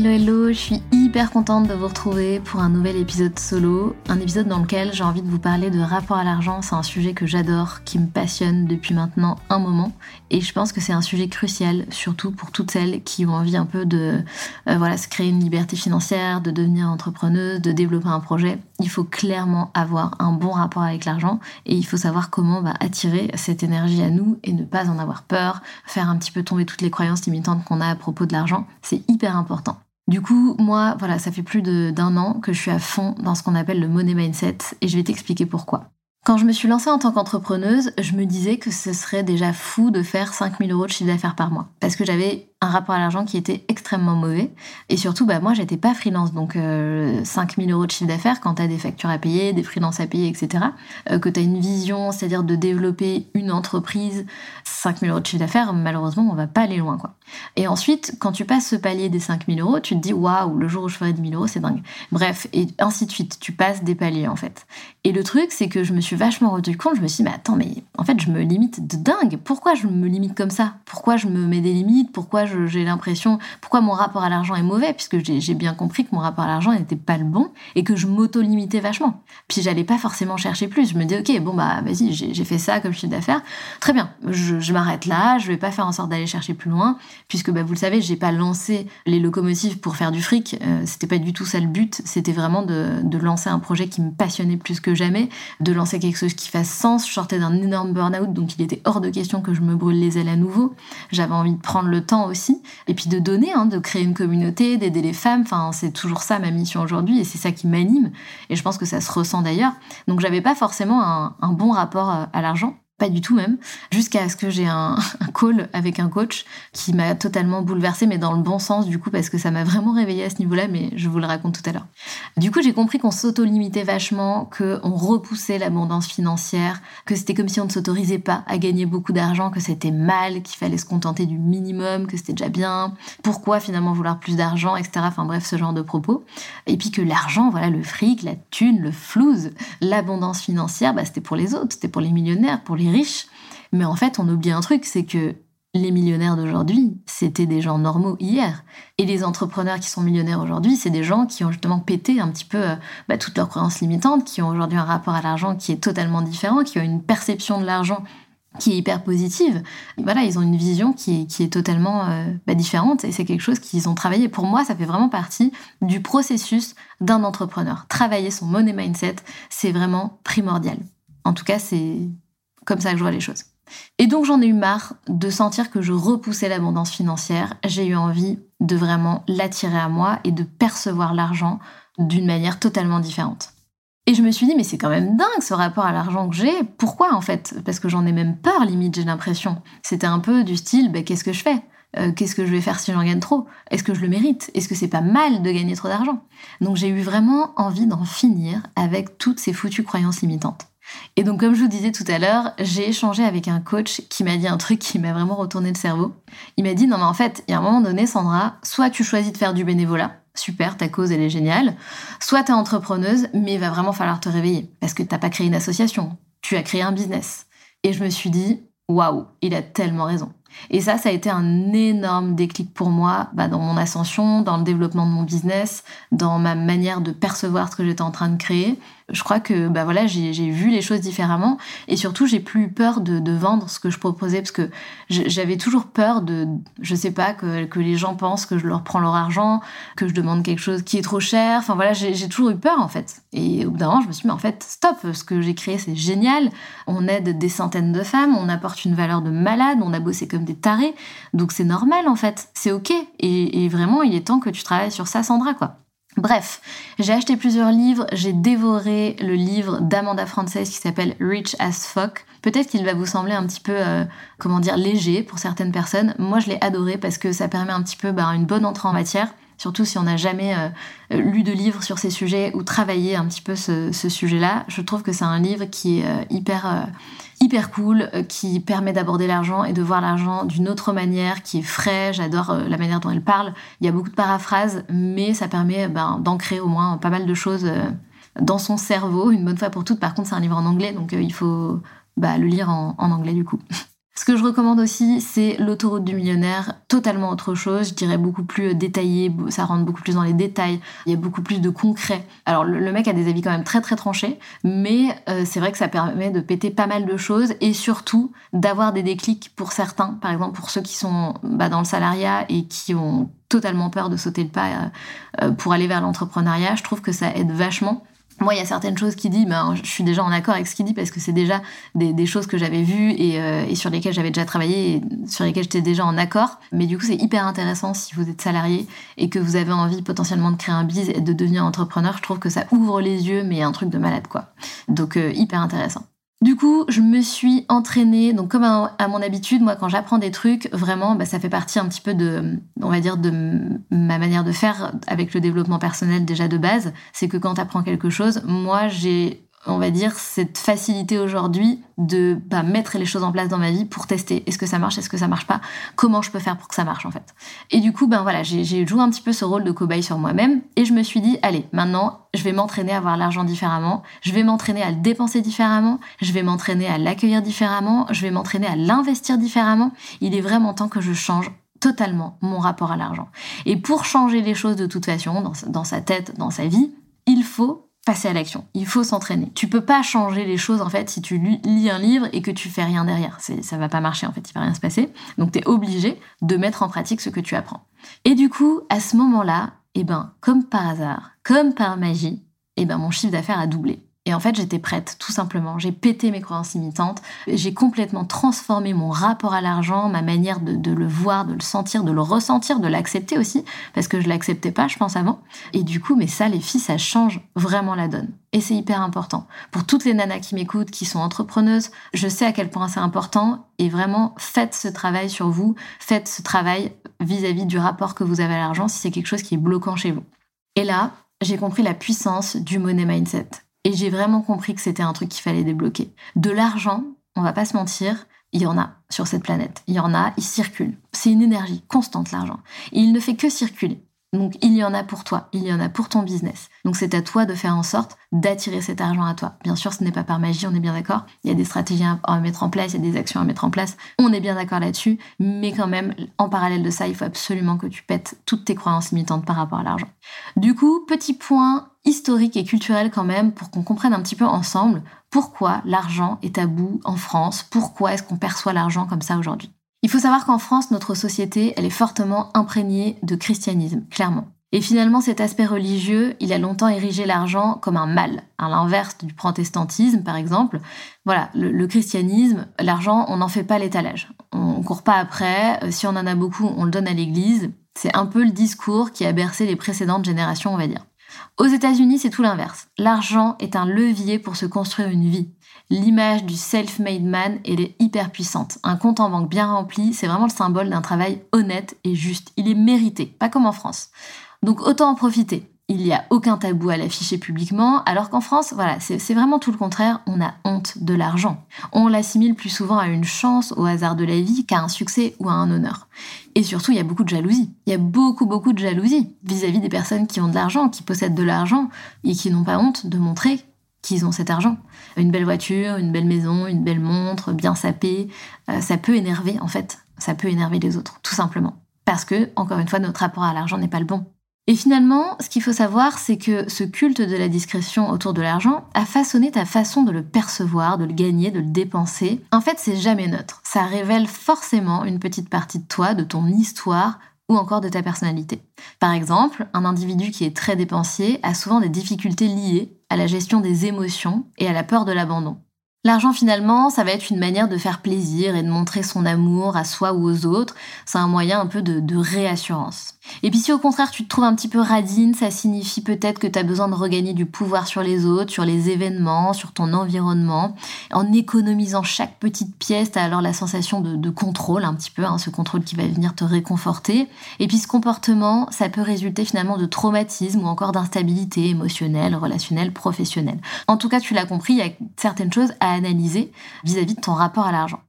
Hello hello, je suis hyper contente de vous retrouver pour un nouvel épisode solo, un épisode dans lequel j'ai envie de vous parler de rapport à l'argent, c'est un sujet que j'adore, qui me passionne depuis maintenant un moment et je pense que c'est un sujet crucial surtout pour toutes celles qui ont envie un peu de euh, voilà, se créer une liberté financière, de devenir entrepreneuse, de développer un projet. Il faut clairement avoir un bon rapport avec l'argent et il faut savoir comment bah, attirer cette énergie à nous et ne pas en avoir peur, faire un petit peu tomber toutes les croyances limitantes qu'on a à propos de l'argent, c'est hyper important. Du coup, moi, voilà, ça fait plus d'un an que je suis à fond dans ce qu'on appelle le money mindset et je vais t'expliquer pourquoi. Quand je me suis lancée en tant qu'entrepreneuse, je me disais que ce serait déjà fou de faire 5000 euros de chiffre d'affaires par mois. Parce que j'avais un rapport à l'argent qui était extrêmement mauvais. Et surtout, bah, moi, j'étais pas freelance. Donc, euh, 5000 euros de chiffre d'affaires, quand tu as des factures à payer, des freelances à payer, etc., euh, que tu as une vision, c'est-à-dire de développer une entreprise, 5000 euros de chiffre d'affaires, malheureusement, on va pas aller loin. quoi. Et ensuite, quand tu passes ce palier des 5000 euros, tu te dis, waouh, le jour où je ferai 10 000 euros, c'est dingue. Bref, et ainsi de suite. Tu passes des paliers, en fait. Et le truc, c'est que je me suis vachement rendu compte, je me suis dit, mais attends, mais en fait, je me limite de dingue. Pourquoi je me limite comme ça? Pourquoi je me mets des limites? Pourquoi j'ai l'impression, pourquoi mon rapport à l'argent est mauvais, puisque j'ai bien compris que mon rapport à l'argent n'était pas le bon et que je m'auto-limitais vachement. Puis j'allais pas forcément chercher plus. Je me dis, ok, bon bah vas-y, j'ai fait ça comme chiffre d'affaires, très bien, je, m'arrête là, je vais pas faire en sorte d'aller chercher plus loin, puisque bah, vous le savez, j'ai pas lancé les locomotives pour faire du fric, euh, c'était pas du tout ça le but, c'était vraiment de, de lancer un projet qui me passionnait plus que jamais, de lancer quelque chose qui fasse sens. Je sortais d'un énorme burn-out, donc il était hors de question que je me brûle les ailes à nouveau. J'avais envie de prendre le temps aussi et puis de donner, hein, de créer une communauté, d'aider les femmes. Enfin, c'est toujours ça ma mission aujourd'hui et c'est ça qui m'anime. Et je pense que ça se ressent d'ailleurs. Donc j'avais pas forcément un, bon rapport euh, à l'argent pas du tout même, jusqu'à ce que j'ai un, call avec un coach qui m'a totalement bouleversée, mais dans le bon sens du coup, parce que ça m'a vraiment réveillée à ce niveau-là, mais je vous le raconte tout à l'heure. Du coup, j'ai compris qu'on s'auto-limitait vachement, qu'on repoussait l'abondance financière, que c'était comme si on ne s'autorisait pas à gagner beaucoup d'argent, que c'était mal, qu'il fallait se contenter du minimum, que c'était déjà bien, pourquoi finalement vouloir plus d'argent, etc. Enfin bref, ce genre de propos. Et puis que l'argent, voilà, le fric, la thune, le flouze, l'abondance financière, bah, c'était pour les autres, c'était pour les millionnaires, pour les riches. Mais en fait, on oublie un truc, c'est que les millionnaires d'aujourd'hui, c'était des gens normaux hier. Et les entrepreneurs qui sont millionnaires aujourd'hui, c'est des gens qui ont justement pété un petit peu euh, bah, toutes leurs croyances limitantes, qui ont aujourd'hui un rapport à l'argent qui est totalement différent, qui ont une perception de l'argent qui est hyper positive. voilà, ils ont une vision qui est, totalement euh, bah, différente et c'est quelque chose qu'ils ont travaillé. Pour moi, ça fait vraiment partie du processus d'un entrepreneur. Travailler son money mindset, c'est vraiment primordial. En tout cas, c'est comme ça que je vois les choses. Et donc j'en ai eu marre de sentir que je repoussais l'abondance financière. J'ai eu envie de vraiment l'attirer à moi et de percevoir l'argent d'une manière totalement différente. Et je me suis dit, mais c'est quand même dingue ce rapport à l'argent que j'ai. Pourquoi en fait? Parce que j'en ai même peur, limite, j'ai l'impression. C'était un peu du style, bah, qu'est-ce que je fais? Euh, Qu'est-ce que je vais faire si j'en gagne trop? Est-ce que je le mérite? Est-ce que c'est pas mal de gagner trop d'argent? Donc j'ai eu vraiment envie d'en finir avec toutes ces foutues croyances limitantes. Et donc, comme je vous disais tout à l'heure, j'ai échangé avec un coach qui m'a dit un truc qui m'a vraiment retourné le cerveau. Il m'a dit, non mais en fait, il y a un moment donné, Sandra, soit tu choisis de faire du bénévolat, super, ta cause elle est géniale, soit tu es entrepreneuse, mais il va vraiment falloir te réveiller, parce que t'as pas créé une association, tu as créé un business. Et je me suis dit, waouh, il a tellement raison. Et ça, ça a été un énorme déclic pour moi bah, dans mon ascension, dans le développement de mon business, dans ma manière de percevoir ce que j'étais en train de créer je crois que bah voilà, j'ai vu les choses différemment et surtout j'ai plus peur de, vendre ce que je proposais parce que j'avais toujours peur de, je sais pas, que, que, les gens pensent que je leur prends leur argent, que je demande quelque chose qui est trop cher. Enfin voilà, j'ai toujours eu peur en fait. Et au bout d'un moment, je me suis dit, mais en fait, stop, ce que j'ai créé c'est génial. On aide des centaines de femmes, on apporte une valeur de malade, on a bossé comme des tarés. Donc c'est normal en fait, c'est ok. Et, et vraiment, il est temps que tu travailles sur ça, Sandra, quoi. Bref, j'ai acheté plusieurs livres, j'ai dévoré le livre d'Amanda Frances qui s'appelle Rich as Fuck. Peut-être qu'il va vous sembler un petit peu, euh, comment dire, léger pour certaines personnes. Moi, je l'ai adoré parce que ça permet un petit peu bah, une bonne entrée en matière surtout si on n'a jamais euh, lu de livres sur ces sujets ou travaillé un petit peu ce, sujet-là. Je trouve que c'est un livre qui est euh, hyper hyper cool, euh, qui permet d'aborder l'argent et de voir l'argent d'une autre manière, qui est frais. J'adore euh, la manière dont elle parle. Il y a beaucoup de paraphrases, mais ça permet ben, d'ancrer au moins pas mal de choses euh, dans son cerveau, une bonne fois pour toutes. Par contre, c'est un livre en anglais, donc il faut bah, le lire en anglais du coup. Ce que je recommande aussi, c'est l'autoroute du millionnaire, totalement autre chose, je dirais beaucoup plus euh, détaillé, ça rentre beaucoup plus dans les détails, il y a beaucoup plus de concret. Alors le, mec a des avis quand même très très tranchés, mais euh, c'est vrai que ça permet de péter pas mal de choses et surtout d'avoir des déclics pour certains, par exemple pour ceux qui sont bah, dans le salariat et qui ont totalement peur de sauter le pas euh, pour aller vers l'entrepreneuriat, je trouve que ça aide vachement. Moi, il y a certaines choses qu'il dit, ben, je suis déjà en accord avec ce qu'il dit parce que c'est déjà des, choses que j'avais vues euh, et, sur lesquelles j'avais déjà travaillé et sur lesquelles j'étais déjà en accord. Mais du coup, c'est hyper intéressant si vous êtes salarié et que vous avez envie potentiellement de créer un biz et de devenir entrepreneur. Je trouve que ça ouvre les yeux, mais un truc de malade, quoi. Donc, euh, hyper intéressant. Du coup, je me suis entraînée, donc comme à, mon habitude, moi quand j'apprends des trucs, vraiment, bah, ça fait partie un petit peu de, on va dire, de ma manière de faire avec le développement personnel déjà de base. C'est que quand tu quelque chose, moi j'ai on va dire, cette facilité aujourd'hui de bah, mettre les choses en place dans ma vie pour tester. Est-ce que ça marche, est-ce que ça marche pas? Comment je peux faire pour que ça marche en fait? Et du coup, ben voilà, j'ai joué un petit peu ce rôle de cobaye sur moi-même et je me suis dit, allez, maintenant, je vais m'entraîner à voir l'argent différemment, je vais m'entraîner à le dépenser différemment, je vais m'entraîner à l'accueillir différemment, je vais m'entraîner à l'investir différemment. Il est vraiment temps que je change totalement mon rapport à l'argent. Et pour changer les choses de toute façon, dans sa tête, dans sa vie, il faut passer à l'action. Il faut s'entraîner. Tu peux pas changer les choses en fait si tu lis un livre et que tu fais rien derrière. Ça va pas marcher en fait, il va rien se passer. Donc tu es obligé de mettre en pratique ce que tu apprends. Et du coup, à ce moment-là, eh ben, comme par hasard, comme par magie, eh ben, mon chiffre d'affaires a doublé. Et en fait, j'étais prête, tout simplement. J'ai pété mes croyances limitantes. J'ai complètement transformé mon rapport à l'argent, ma manière de, le voir, de le sentir, de le ressentir, de l'accepter aussi, parce que je l'acceptais pas, je pense, avant. Et du coup, mais ça, les filles, ça change vraiment la donne. Et c'est hyper important. Pour toutes les nanas qui m'écoutent, qui sont entrepreneuses, je sais à quel point c'est important. Et vraiment, faites ce travail sur vous. Faites ce travail vis-à-vis -vis du rapport que vous avez à l'argent si c'est quelque chose qui est bloquant chez vous. Et là, j'ai compris la puissance du money mindset. Et j'ai vraiment compris que c'était un truc qu'il fallait débloquer. De l'argent, on va pas se mentir, il y en a sur cette planète. Il y en a, il circule. C'est une énergie constante, l'argent. Il ne fait que circuler. Donc il y en a pour toi, il y en a pour ton business. Donc c'est à toi de faire en sorte d'attirer cet argent à toi. Bien sûr, ce n'est pas par magie, on est bien d'accord. Il y a des stratégies à mettre en place, il y a des actions à mettre en place. On est bien d'accord là-dessus. Mais quand même, en parallèle de ça, il faut absolument que tu pètes toutes tes croyances limitantes par rapport à l'argent. Du coup, petit point historique et culturel quand même pour qu'on comprenne un petit peu ensemble pourquoi l'argent est tabou en France, pourquoi est-ce qu'on perçoit l'argent comme ça aujourd'hui. Il faut savoir qu'en France, notre société, elle est fortement imprégnée de christianisme, clairement. Et finalement, cet aspect religieux, il a longtemps érigé l'argent comme un mal, à l'inverse du protestantisme, par exemple. Voilà, le, christianisme, l'argent, on n'en fait pas l'étalage. On, ne court pas après. Euh, si on en a beaucoup, on le donne à l'église. C'est un peu le discours qui a bercé les précédentes générations, on va dire. Aux États-Unis, c'est tout l'inverse. L'argent est un levier pour se construire une vie. L'image du self-made man, elle est hyper puissante. Un compte en banque bien rempli, c'est vraiment le symbole d'un travail honnête et juste. Il est mérité, pas comme en France. Donc autant en profiter. Il n'y a aucun tabou à l'afficher publiquement, alors qu'en France, voilà, c'est vraiment tout le contraire, on a honte de l'argent. On l'assimile plus souvent à une chance, au hasard de la vie, qu'à un succès ou à un honneur. Et surtout, il y a beaucoup de jalousie. Il y a beaucoup, beaucoup de jalousie vis-à-vis des personnes qui ont de l'argent, qui possèdent de l'argent, et qui n'ont pas honte de montrer qu'ils ont cet argent. Une belle voiture, une belle maison, une belle montre, bien sapée, euh, ça peut énerver en fait, ça peut énerver les autres, tout simplement. Parce que, encore une fois, notre rapport à l'argent n'est pas le bon. Et finalement, ce qu'il faut savoir, c'est que ce culte de la discrétion autour de l'argent a façonné ta façon de le percevoir, de le gagner, de le dépenser. En fait, c'est jamais neutre. Ça révèle forcément une petite partie de toi, de ton histoire ou encore de ta personnalité. Par exemple, un individu qui est très dépensier a souvent des difficultés liées à la gestion des émotions et à la peur de l'abandon. L'argent finalement, ça va être une manière de faire plaisir et de montrer son amour à soi ou aux autres. C'est un moyen un peu de, réassurance. Et puis si au contraire tu te trouves un petit peu radine, ça signifie peut-être que tu as besoin de regagner du pouvoir sur les autres, sur les événements, sur ton environnement. En économisant chaque petite pièce, tu as alors la sensation de, contrôle un petit peu, hein, ce contrôle qui va venir te réconforter. Et puis ce comportement, ça peut résulter finalement de traumatisme ou encore d'instabilité émotionnelle, relationnelle, professionnelle. En tout cas, tu l'as compris, il y a certaines choses à analyser vis-à-vis de ton rapport à l'argent.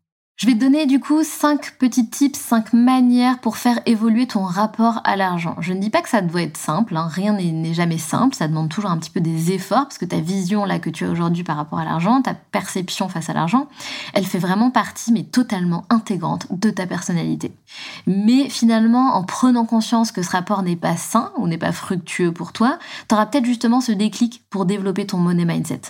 Je vais te donner du coup cinq petits tips, cinq manières pour faire évoluer ton rapport à l'argent. Je ne dis pas que ça doit être simple, hein. rien n'est jamais simple, ça demande toujours un petit peu des efforts parce que ta vision là que tu as aujourd'hui par rapport à l'argent, ta perception face à l'argent, elle fait vraiment partie mais totalement intégrante de ta personnalité. Mais finalement, en prenant conscience que ce rapport n'est pas sain ou n'est pas fructueux pour toi, tu auras peut-être justement ce déclic pour développer ton money mindset.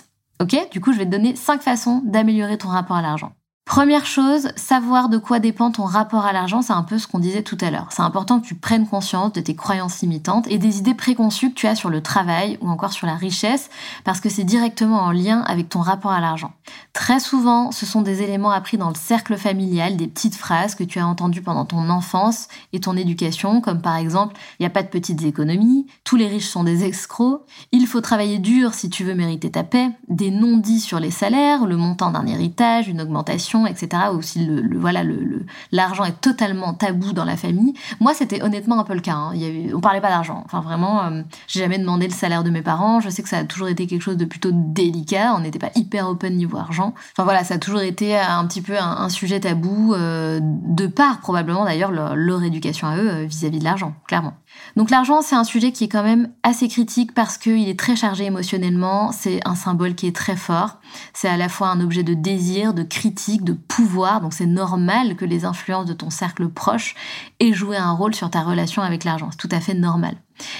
Ok? Du coup, je vais te donner cinq façons d'améliorer ton rapport à l'argent. Première chose, savoir de quoi dépend ton rapport à l'argent, c'est un peu ce qu'on disait tout à l'heure. C'est important que tu prennes conscience de tes croyances limitantes et des idées préconçues que tu as sur le travail ou encore sur la richesse, parce que c'est directement en lien avec ton rapport à l'argent. Très souvent, ce sont des éléments appris dans le cercle familial, des petites phrases que tu as entendues pendant ton enfance et ton éducation, comme par exemple il n'y a pas de petites économies, tous les riches sont des escrocs, il faut travailler dur si tu veux mériter ta paix, des non-dits sur les salaires, le montant d'un héritage, une augmentation etc. Aussi, le, voilà, le, l'argent est totalement tabou dans la famille. Moi, c'était honnêtement un peu le cas. Hein. Il on parlait pas d'argent. Enfin, vraiment, euh, j'ai jamais demandé le salaire de mes parents. Je sais que ça a toujours été quelque chose de plutôt délicat. On n'était pas hyper open niveau argent. Enfin voilà, ça a toujours été un petit peu un, sujet tabou euh, de part probablement d'ailleurs leur, éducation à eux euh, vis-à-vis de l'argent, clairement. Donc l'argent, c'est un sujet qui est quand même assez critique parce qu'il est très chargé émotionnellement, c'est un symbole qui est très fort, c'est à la fois un objet de désir, de critique, de pouvoir, donc c'est normal que les influences de ton cercle proche aient joué un rôle sur ta relation avec l'argent, c'est tout à fait normal.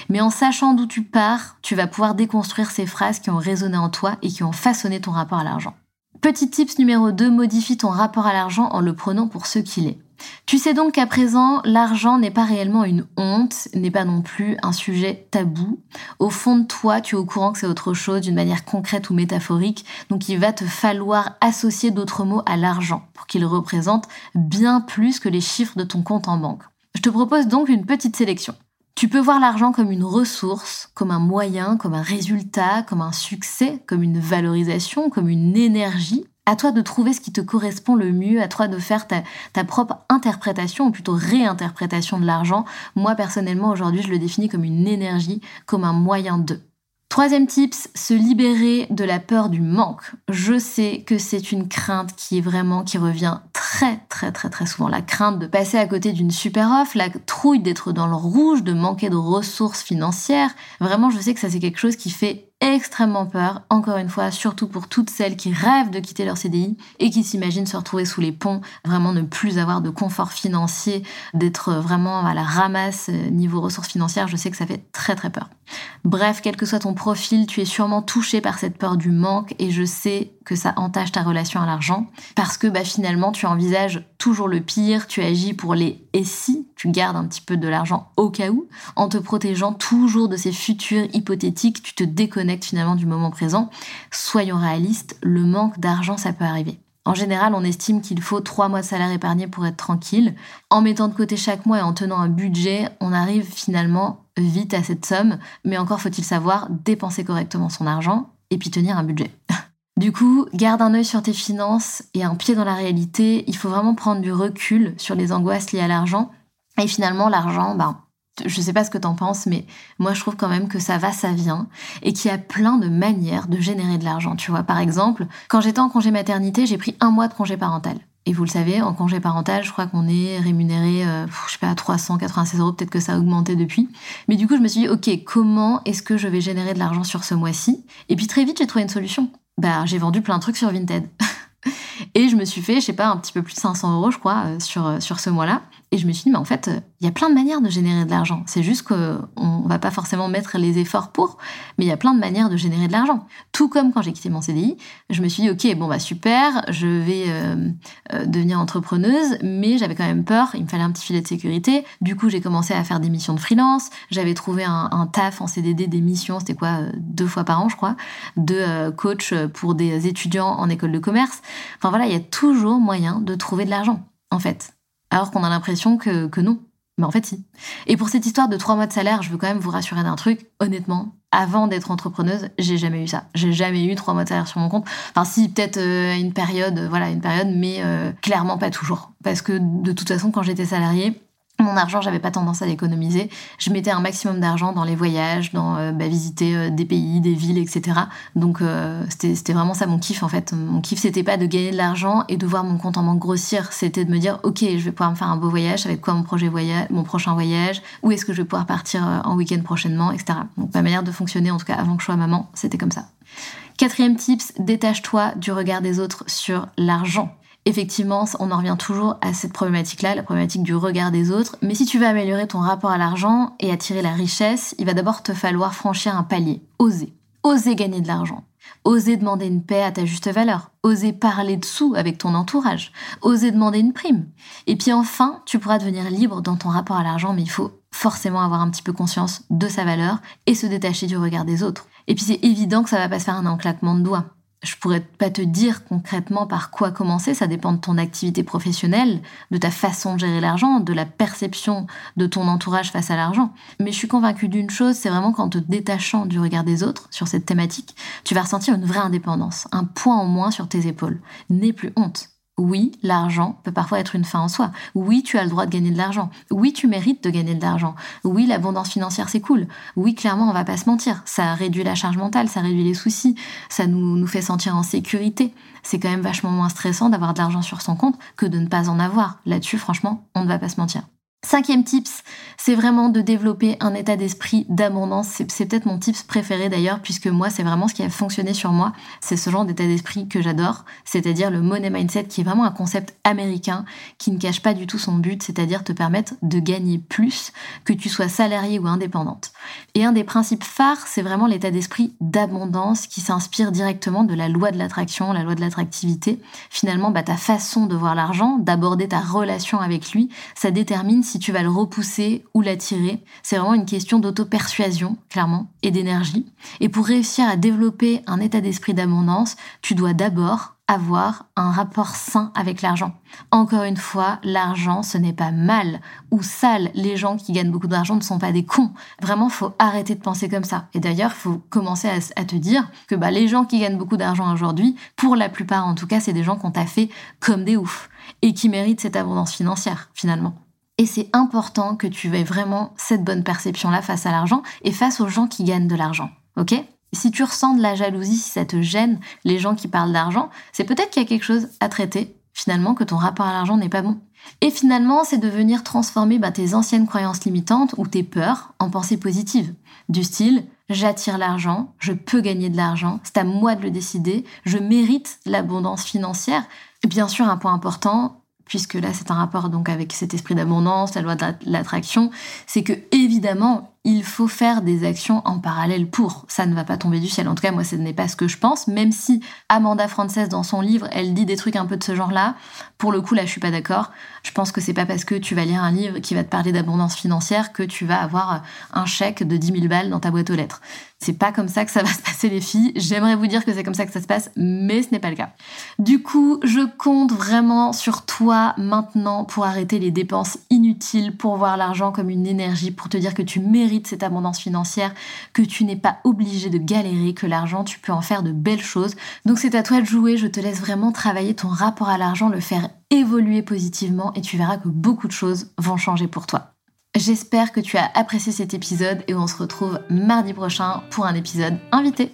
Mais en sachant d'où tu pars, tu vas pouvoir déconstruire ces phrases qui ont résonné en toi et qui ont façonné ton rapport à l'argent. Petit tips numéro 2, modifie ton rapport à l'argent en le prenant pour ce qu'il est. Tu sais donc qu'à présent, l'argent n'est pas réellement une honte, n'est pas non plus un sujet tabou. Au fond de toi, tu es au courant que c'est autre chose d'une manière concrète ou métaphorique, donc il va te falloir associer d'autres mots à l'argent pour qu'il représente bien plus que les chiffres de ton compte en banque. Je te propose donc une petite sélection. Tu peux voir l'argent comme une ressource, comme un moyen, comme un résultat, comme un succès, comme une valorisation, comme une énergie à toi de trouver ce qui te correspond le mieux, à toi de faire ta, propre interprétation, ou plutôt réinterprétation de l'argent. Moi, personnellement, aujourd'hui, je le définis comme une énergie, comme un moyen de. Troisième tips, se libérer de la peur du manque. Je sais que c'est une crainte qui est vraiment, qui revient très très très très souvent. La crainte de passer à côté d'une super offre, la trouille d'être dans le rouge, de manquer de ressources financières. Vraiment, je sais que ça c'est quelque chose qui fait extrêmement peur, encore une fois, surtout pour toutes celles qui rêvent de quitter leur CDI et qui s'imaginent se retrouver sous les ponts, vraiment ne plus avoir de confort financier, d'être vraiment à la ramasse euh, niveau ressources financières, je sais que ça fait très très peur. Bref, quel que soit ton profil, tu es sûrement touché par cette peur du manque et je sais que ça entache ta relation à l'argent parce que bah, finalement tu envisages toujours le pire, tu agis pour les et si, tu gardes un petit peu de l'argent au cas où, en te protégeant toujours de ces futurs hypothétiques, tu te déconnectes finalement du moment présent. Soyons réalistes, le manque d'argent ça peut arriver. En général, on estime qu'il faut trois mois de salaire épargné pour être tranquille. En mettant de côté chaque mois et en tenant un budget, on arrive finalement vite à cette somme, mais encore faut-il savoir dépenser correctement son argent et puis tenir un budget. Du coup, garde un œil sur tes finances et un pied dans la réalité. Il faut vraiment prendre du recul sur les angoisses liées à l'argent. Et finalement, l'argent, ben, Je sais pas ce que t'en penses, mais moi je trouve quand même que ça va, ça vient, et qu'il y a plein de manières de générer de l'argent. Tu vois, par exemple, quand j'étais en congé maternité, j'ai pris un mois de congé parental. Et vous le savez, en congé parental, je crois qu'on est rémunéré, euh, je sais pas, à 396 euros, peut-être que ça a augmenté depuis. Mais du coup, je me suis dit, ok, comment est-ce que je vais générer de l'argent sur ce mois-ci? Et puis très vite, j'ai trouvé une solution. Bah, j'ai vendu plein de trucs sur Vinted. Et je me suis fait, je sais pas, un petit peu plus de 500 euros, je crois, euh, sur, euh, sur ce mois-là. Et je me suis dit, mais en fait, il y a plein de manières de générer de l'argent. C'est juste qu'on va pas forcément mettre les efforts pour, mais il y a plein de manières de générer de l'argent. Tout comme quand j'ai quitté mon CDI, je me suis dit, ok, bon bah super, je vais euh, devenir entrepreneuse, mais j'avais quand même peur, il me fallait un petit filet de sécurité. Du coup, j'ai commencé à faire des missions de freelance. J'avais trouvé un, taf en CDD, des missions, c'était quoi, deux fois par an, je crois, de coach pour des étudiants en école de commerce. Enfin voilà, il y a toujours moyen de trouver de l'argent, en fait. Alors qu'on a l'impression que, non. Mais en fait, si. Et pour cette histoire de trois mois de salaire, je veux quand même vous rassurer d'un truc. Honnêtement, avant d'être entrepreneuse, j'ai jamais eu ça. J'ai jamais eu trois mois de salaire sur mon compte. Enfin, si, peut-être euh, une période, voilà, une période, mais euh, clairement pas toujours. Parce que de toute façon, quand j'étais salariée, mon argent, j'avais pas tendance à l'économiser. Je mettais un maximum d'argent dans les voyages, dans euh, bah, visiter euh, des pays, des villes, etc. Donc euh, c'était vraiment ça mon kiff en fait. Mon kiff c'était pas de gagner de l'argent et de voir mon compte en banque grossir, c'était de me dire ok je vais pouvoir me faire un beau voyage, avec quoi mon projet voyage, mon prochain voyage, où est-ce que je vais pouvoir partir en week-end prochainement, etc. Donc ma manière de fonctionner en tout cas avant que je sois maman, c'était comme ça. Quatrième tips, détache-toi du regard des autres sur l'argent. Effectivement, on en revient toujours à cette problématique-là, la problématique du regard des autres. Mais si tu veux améliorer ton rapport à l'argent et attirer la richesse, il va d'abord te falloir franchir un palier. Oser. Oser gagner de l'argent. Oser demander une paix à ta juste valeur. Oser parler de sous avec ton entourage. Oser demander une prime. Et puis enfin, tu pourras devenir libre dans ton rapport à l'argent, mais il faut forcément avoir un petit peu conscience de sa valeur et se détacher du regard des autres. Et puis c'est évident que ça va pas se faire un enclaquement de doigts je pourrais pas te dire concrètement par quoi commencer, ça dépend de ton activité professionnelle, de ta façon de gérer l'argent, de la perception de ton entourage face à l'argent. Mais je suis convaincue d'une chose, c'est vraiment qu'en te détachant du regard des autres sur cette thématique, tu vas ressentir une vraie indépendance, un poids en moins sur tes épaules. N'aie plus honte. Oui, l'argent peut parfois être une fin en soi. Oui, tu as le droit de gagner de l'argent. Oui, tu mérites de gagner de l'argent. Oui, l'abondance financière, c'est cool. Oui, clairement, on va pas se mentir. Ça réduit la charge mentale, ça réduit les soucis, ça nous fait sentir en sécurité. C'est quand même vachement moins stressant d'avoir de l'argent sur son compte que de ne pas en avoir. Là-dessus, franchement, on ne va pas se mentir. Cinquième tips, c'est vraiment de développer un état d'esprit d'abondance. C'est peut-être mon tips préféré d'ailleurs, puisque moi, c'est vraiment ce qui a fonctionné sur moi. C'est ce genre d'état d'esprit que j'adore, c'est-à-dire le money mindset, qui est vraiment un concept américain, qui ne cache pas du tout son but, c'est-à-dire te permettre de gagner plus, que tu sois salarié ou indépendante. Et un des principes phares, c'est vraiment l'état d'esprit d'abondance qui s'inspire directement de la loi de l'attraction, la loi de l'attractivité. Finalement, bah, ta façon de voir l'argent, d'aborder ta relation avec lui, ça détermine si si tu vas le repousser ou l'attirer. C'est vraiment une question d'auto-persuasion, clairement, et d'énergie. Et pour réussir à développer un état d'esprit d'abondance, tu dois d'abord avoir un rapport sain avec l'argent. Encore une fois, l'argent, ce n'est pas mal ou sale. Les gens qui gagnent beaucoup d'argent ne sont pas des cons. Vraiment, faut arrêter de penser comme ça. Et d'ailleurs, faut commencer à, te dire que bah, les gens qui gagnent beaucoup d'argent aujourd'hui, pour la plupart en tout cas, c'est des gens qu'on t'a fait comme des oufs et qui méritent cette abondance financière, finalement. Et c'est important que tu aies vraiment cette bonne perception-là face à l'argent et face aux gens qui gagnent de l'argent. Ok? Si tu ressens de la jalousie, si ça te gêne, les gens qui parlent d'argent, c'est peut-être qu'il y a quelque chose à traiter, finalement, que ton rapport à l'argent n'est pas bon. Et finalement, c'est de venir transformer bah, tes anciennes croyances limitantes ou tes peurs en pensées positives. Du style, j'attire l'argent, je peux gagner de l'argent, c'est à moi de le décider, je mérite l'abondance financière. Bien sûr, un point important, puisque là c'est un rapport donc avec cet esprit d'abondance, la loi de l'attraction, c'est que évidemment il faut faire des actions en parallèle pour. Ça ne va pas tomber du ciel. En tout cas, moi, ce n'est pas ce que je pense, même si Amanda Frances, dans son livre, elle dit des trucs un peu de ce genre-là. Pour le coup, là, je suis pas d'accord. Je pense que c'est pas parce que tu vas lire un livre qui va te parler d'abondance financière que tu vas avoir un chèque de 10 000 balles dans ta boîte aux lettres. C'est pas comme ça que ça va se passer, les filles. J'aimerais vous dire que c'est comme ça que ça se passe, mais ce n'est pas le cas. Du coup, je compte vraiment sur toi maintenant pour arrêter les dépenses inutiles, pour voir l'argent comme une énergie, pour te dire que tu mérites de cette abondance financière, que tu n'es pas obligé de galérer, que l'argent, tu peux en faire de belles choses. Donc c'est à toi de jouer, je te laisse vraiment travailler ton rapport à l'argent, le faire évoluer positivement et tu verras que beaucoup de choses vont changer pour toi. J'espère que tu as apprécié cet épisode et on se retrouve mardi prochain pour un épisode invité.